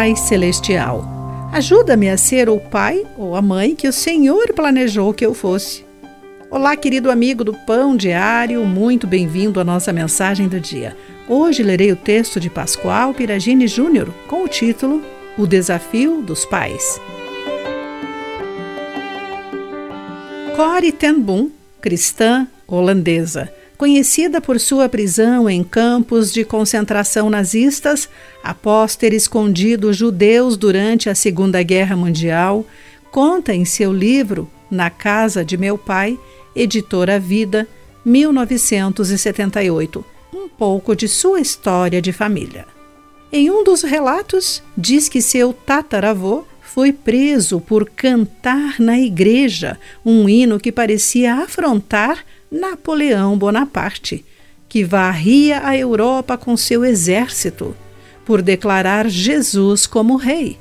Pai Celestial, ajuda-me a ser o pai ou a mãe que o Senhor planejou que eu fosse. Olá, querido amigo do Pão Diário, muito bem-vindo à nossa mensagem do dia. Hoje lerei o texto de Pascoal Piragini Júnior com o título O Desafio dos Pais. Corrie ten Boom, cristã holandesa, conhecida por sua prisão em campos de concentração nazistas após ter escondido judeus durante a Segunda Guerra Mundial, conta em seu livro Na Casa de Meu Pai, editora Vida, 1978, um pouco de sua história de família. Em um dos relatos, diz que seu tataravô foi preso por cantar na igreja um hino que parecia afrontar Napoleão Bonaparte, que varria a Europa com seu exército, por declarar Jesus como rei.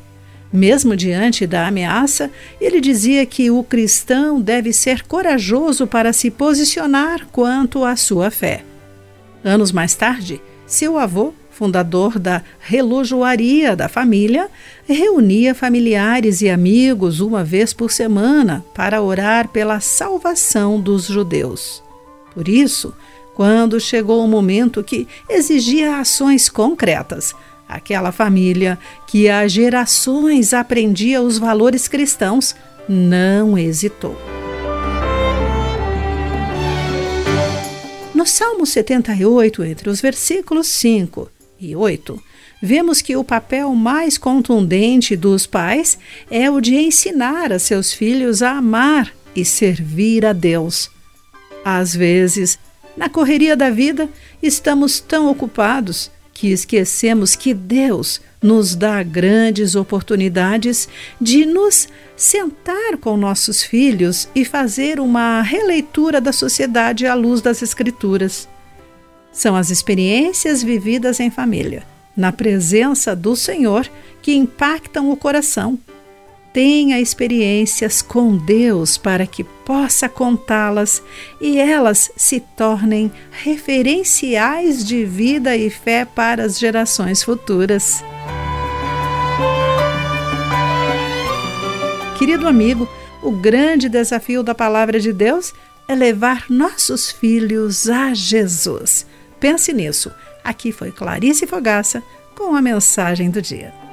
Mesmo diante da ameaça, ele dizia que o cristão deve ser corajoso para se posicionar quanto à sua fé. Anos mais tarde, seu avô, fundador da relojoaria da família, reunia familiares e amigos uma vez por semana para orar pela salvação dos judeus. Por isso, quando chegou o momento que exigia ações concretas, aquela família que há gerações aprendia os valores cristãos não hesitou. No Salmo 78, entre os versículos 5 e 8, vemos que o papel mais contundente dos pais é o de ensinar a seus filhos a amar e servir a Deus. Às vezes, na correria da vida, estamos tão ocupados que esquecemos que Deus nos dá grandes oportunidades de nos sentar com nossos filhos e fazer uma releitura da sociedade à luz das Escrituras. São as experiências vividas em família, na presença do Senhor, que impactam o coração. Tenha experiências com Deus para que possa contá-las e elas se tornem referenciais de vida e fé para as gerações futuras. Querido amigo, o grande desafio da Palavra de Deus é levar nossos filhos a Jesus. Pense nisso. Aqui foi Clarice Fogaça com a mensagem do dia.